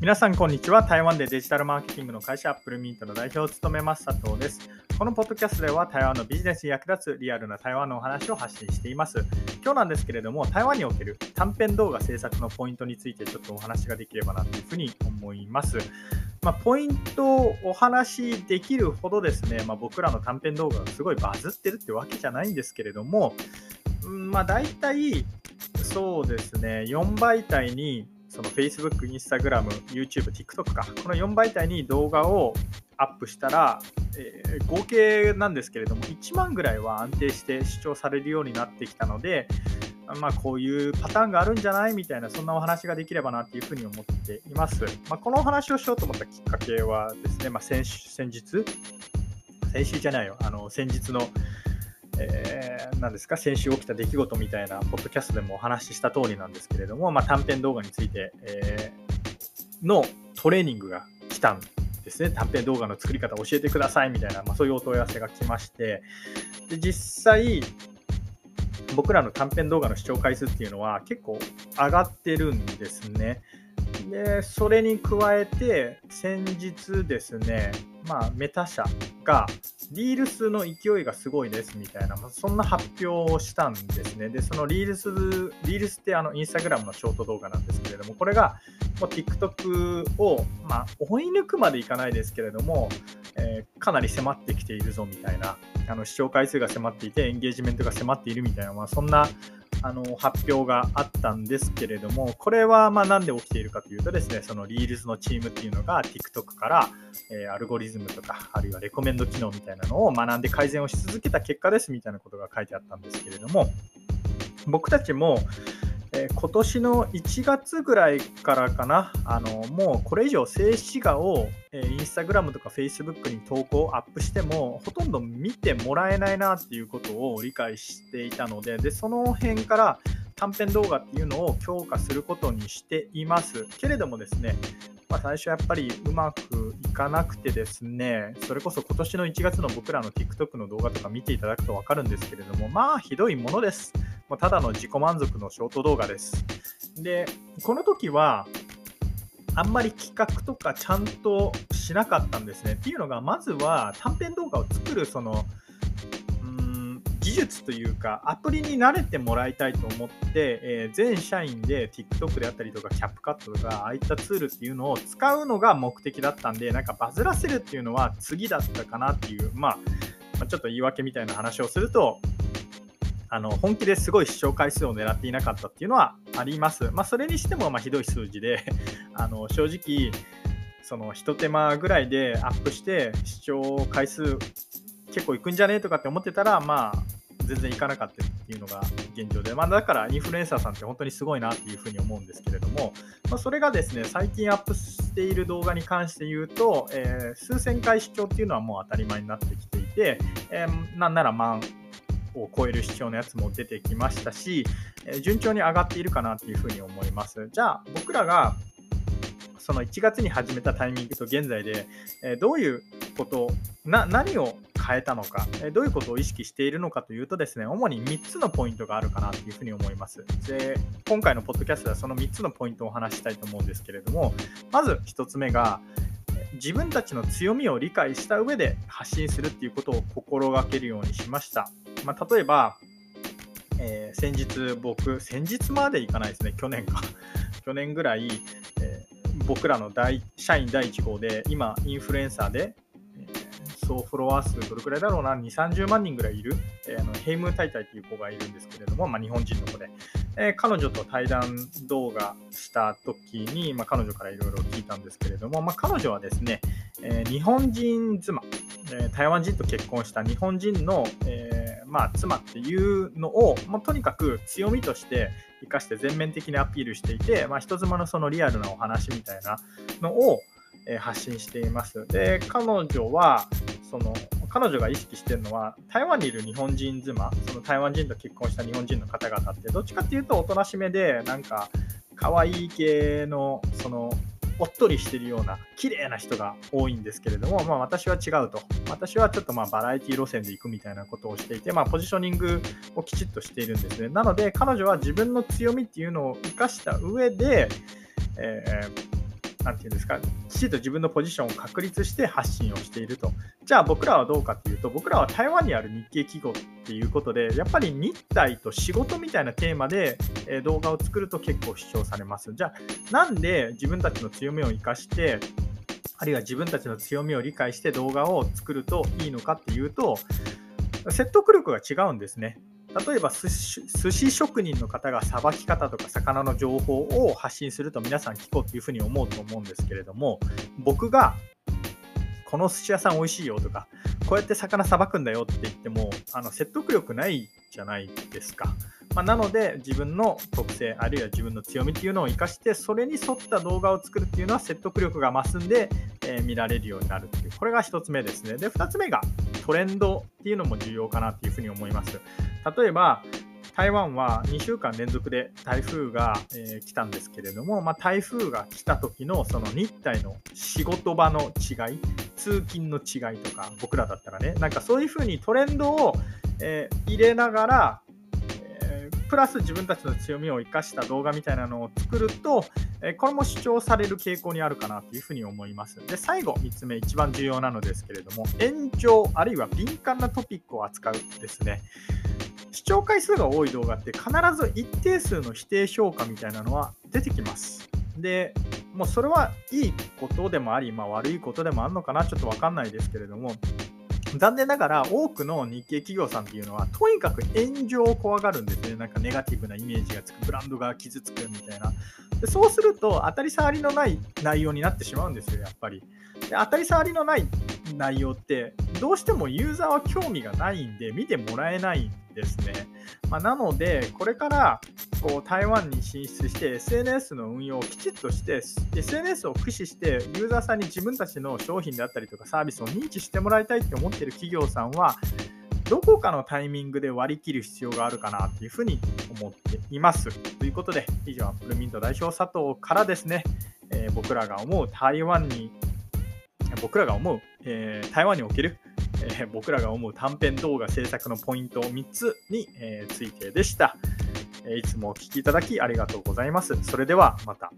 皆さん、こんにちは。台湾でデジタルマーケティングの会社、アップルミントの代表を務めます、佐藤です。このポッドキャストでは、台湾のビジネスに役立つリアルな台湾のお話を発信しています。今日なんですけれども、台湾における短編動画制作のポイントについてちょっとお話ができればなというふうに思います。まあ、ポイントをお話しできるほどですね、まあ、僕らの短編動画がすごいバズってるってわけじゃないんですけれども、うんまあ、大体、そうですね、4媒体にその Facebook、Instagram、YouTube、TikTok か、この4媒体に動画をアップしたら、えー、合計なんですけれども、1万ぐらいは安定して視聴されるようになってきたので、まあ、こういうパターンがあるんじゃないみたいな、そんなお話ができればなっていうふうに思っています。まあ、このお話をしようと思ったきっかけはですね、まあ、先先日、先週じゃないよ、あの先日の、えー、ですか、先週起きた出来事みたいな、ポッドキャストでもお話しした通りなんですけれども、まあ、短編動画について、えー、のトレーニングが来たんですね。短編動画の作り方を教えてくださいみたいな、まあ、そういうお問い合わせが来まして、で実際、僕らの短編動画の視聴回数っていうのは結構上がってるんですね。で、それに加えて、先日ですね、まあ、メタ社が、リールスの勢いがすごいですみたいな、まあ、そんな発表をしたんですね。で、そのリールス、リールスってあの、インスタグラムのショート動画なんですけれども、これが、もう TikTok を、まあ、追い抜くまでいかないですけれども、えー、かなり迫ってきているぞみたいな、あの視聴回数が迫っていて、エンゲージメントが迫っているみたいな、まあ、そんなあの発表があったんですけれども、これはまあなんで起きているかというとですね、そのリールズのチームっていうのが TikTok から、えー、アルゴリズムとか、あるいはレコメンド機能みたいなのを学んで改善をし続けた結果ですみたいなことが書いてあったんですけれども、僕たちも、えー、今年の1月ぐらいからかな、あのもうこれ以上静止画を、えー、インスタグラムとかフェイスブックに投稿、アップしても、ほとんど見てもらえないなっていうことを理解していたので、でその辺から短編動画っていうのを強化することにしています。けれどもですね、まあ、最初やっぱりうまくいかなくてですね、それこそ今年の1月の僕らの TikTok の動画とか見ていただくと分かるんですけれども、まあひどいものです。もうただの自己満足のショート動画です。で、この時は、あんまり企画とかちゃんとしなかったんですね。っていうのが、まずは短編動画を作るその、技術というか、アプリに慣れてもらいたいと思って、えー、全社員で TikTok であったりとか、CapCut とか、ああいったツールっていうのを使うのが目的だったんで、なんかバズらせるっていうのは次だったかなっていう、まあ、まあ、ちょっと言い訳みたいな話をすると、あの本気ですごい視聴回数を狙っていなかったっていうのはあります。まあ、それにしてもまひどい数字で あの正直、その一手間ぐらいでアップして視聴回数結構いくんじゃねえとかって思ってたら、まあ、全然いかなかったっていうのが現状で、まあ、だからインフルエンサーさんって本当にすごいなっていうふうに思うんですけれども、まあ、それがですね、最近アップしている動画に関して言うと、えー、数千回視聴っていうのはもう当たり前になってきていて、えー、なんなら万を超える視聴のやつも出てきましたし、え順調に上がっているかなっていうふうに思います。じゃあ、僕らがその1月に始めたタイミングと現在で、えどういうことな、何を変えたのか、えどういうことを意識しているのかというとですね、主に3つのポイントがあるかなというふうに思います。で、今回のポッドキャストではその3つのポイントをお話したいと思うんですけれども、まず1つ目が、自分たちの強みを理解した上で発信するっていうことを心がけるようにしました。まあ、例えば、えー、先日僕、先日までいかないですね、去年か。去年ぐらい、えー、僕らの大社員第1号で、今、インフルエンサーで、総フォロワー数どれくらいだろうな、2、30万人ぐらいいる、えー、あのヘイムータイタイという子がいるんですけれども、まあ、日本人の子で、えー、彼女と対談動画した時に、まあ、彼女からいろいろ聞いたんですけれども、まあ、彼女はですね、えー、日本人妻、え台湾人と結婚した日本人の、えまあ、妻っていうのを、まあ、とにかく強みとして生かして全面的にアピールしていて、まあ、人妻のそのリアルなお話みたいなのを、え発信しています。で、彼女は、その彼女が意識してるのは台湾にいる日本人妻その台湾人と結婚した日本人の方々ってどっちかっていうとおとなしめでなんか可愛い系のそのおっとりしてるような綺麗な人が多いんですけれども、まあ、私は違うと。私はちょっとまあバラエティ路線で行くみたいなことをしていて、まあ、ポジショニングをきちっとしているんですね。なので彼女は自分の強みっていうのを生かした上で、えーなんていうんですか、きちんと自分のポジションを確立して発信をしていると。じゃあ僕らはどうかっていうと、僕らは台湾にある日系企業っていうことで、やっぱり日体と仕事みたいなテーマで動画を作ると結構主張されます。じゃあ、なんで自分たちの強みを生かして、あるいは自分たちの強みを理解して動画を作るといいのかっていうと、説得力が違うんですね。例えば寿司職人の方がさばき方とか魚の情報を発信すると皆さん聞こうっていうふうに思うと思うんですけれども僕がこの寿司屋さん美味しいよとかこうやって魚さばくんだよって言ってもあの説得力ないじゃないですか。まあ、なので自分の特性あるいは自分の強みっていうのを生かしてそれに沿った動画を作るっていうのは説得力が増すんで、えー、見られるようになるっていうこれが1つ目ですねで2つ目がトレンドっていうのも重要かなっていうふうに思います。例えば台湾は2週間連続で台風が、えー、来たんですけれども、まあ、台風が来た時のその日体の仕事場の違い通勤の違いとか僕らだったらねなんかそういうふうにトレンドを、えー、入れながらプラス自分たちの強みを生かした動画みたいなのを作ると、えこれも主張される傾向にあるかなというふうに思います。で、最後、3つ目、一番重要なのですけれども、炎上、あるいは敏感なトピックを扱うですね。視聴回数が多い動画って必ず一定数の否定評価みたいなのは出てきます。で、もうそれはいいことでもあり、まあ、悪いことでもあるのかな、ちょっとわかんないですけれども、残念ながら多くの日系企業さんっていうのはとにかく炎上を怖がるんですね。なんかネガティブなイメージがつく、ブランドが傷つくみたいな。でそうすると当たり障りのない内容になってしまうんですよ、やっぱり。で当たり障りのない内容ってどうしてもユーザーは興味がないんで見てもらえないですね。まあ、なので、これからこう台湾に進出して SNS の運用をきちっとして SNS を駆使してユーザーさんに自分たちの商品であったりとかサービスを認知してもらいたいって思ってる企業さんはどこかのタイミングで割り切る必要があるかなというふうに思っています。ということで以上アップルミント代表佐藤からですね、えー、僕らが思う台湾に僕らが思う、えー、台湾におけるえー、僕らが思う短編動画制作のポイント3つに、えー、ついてでした。いつもお聴きいただきありがとうございます。それではまた。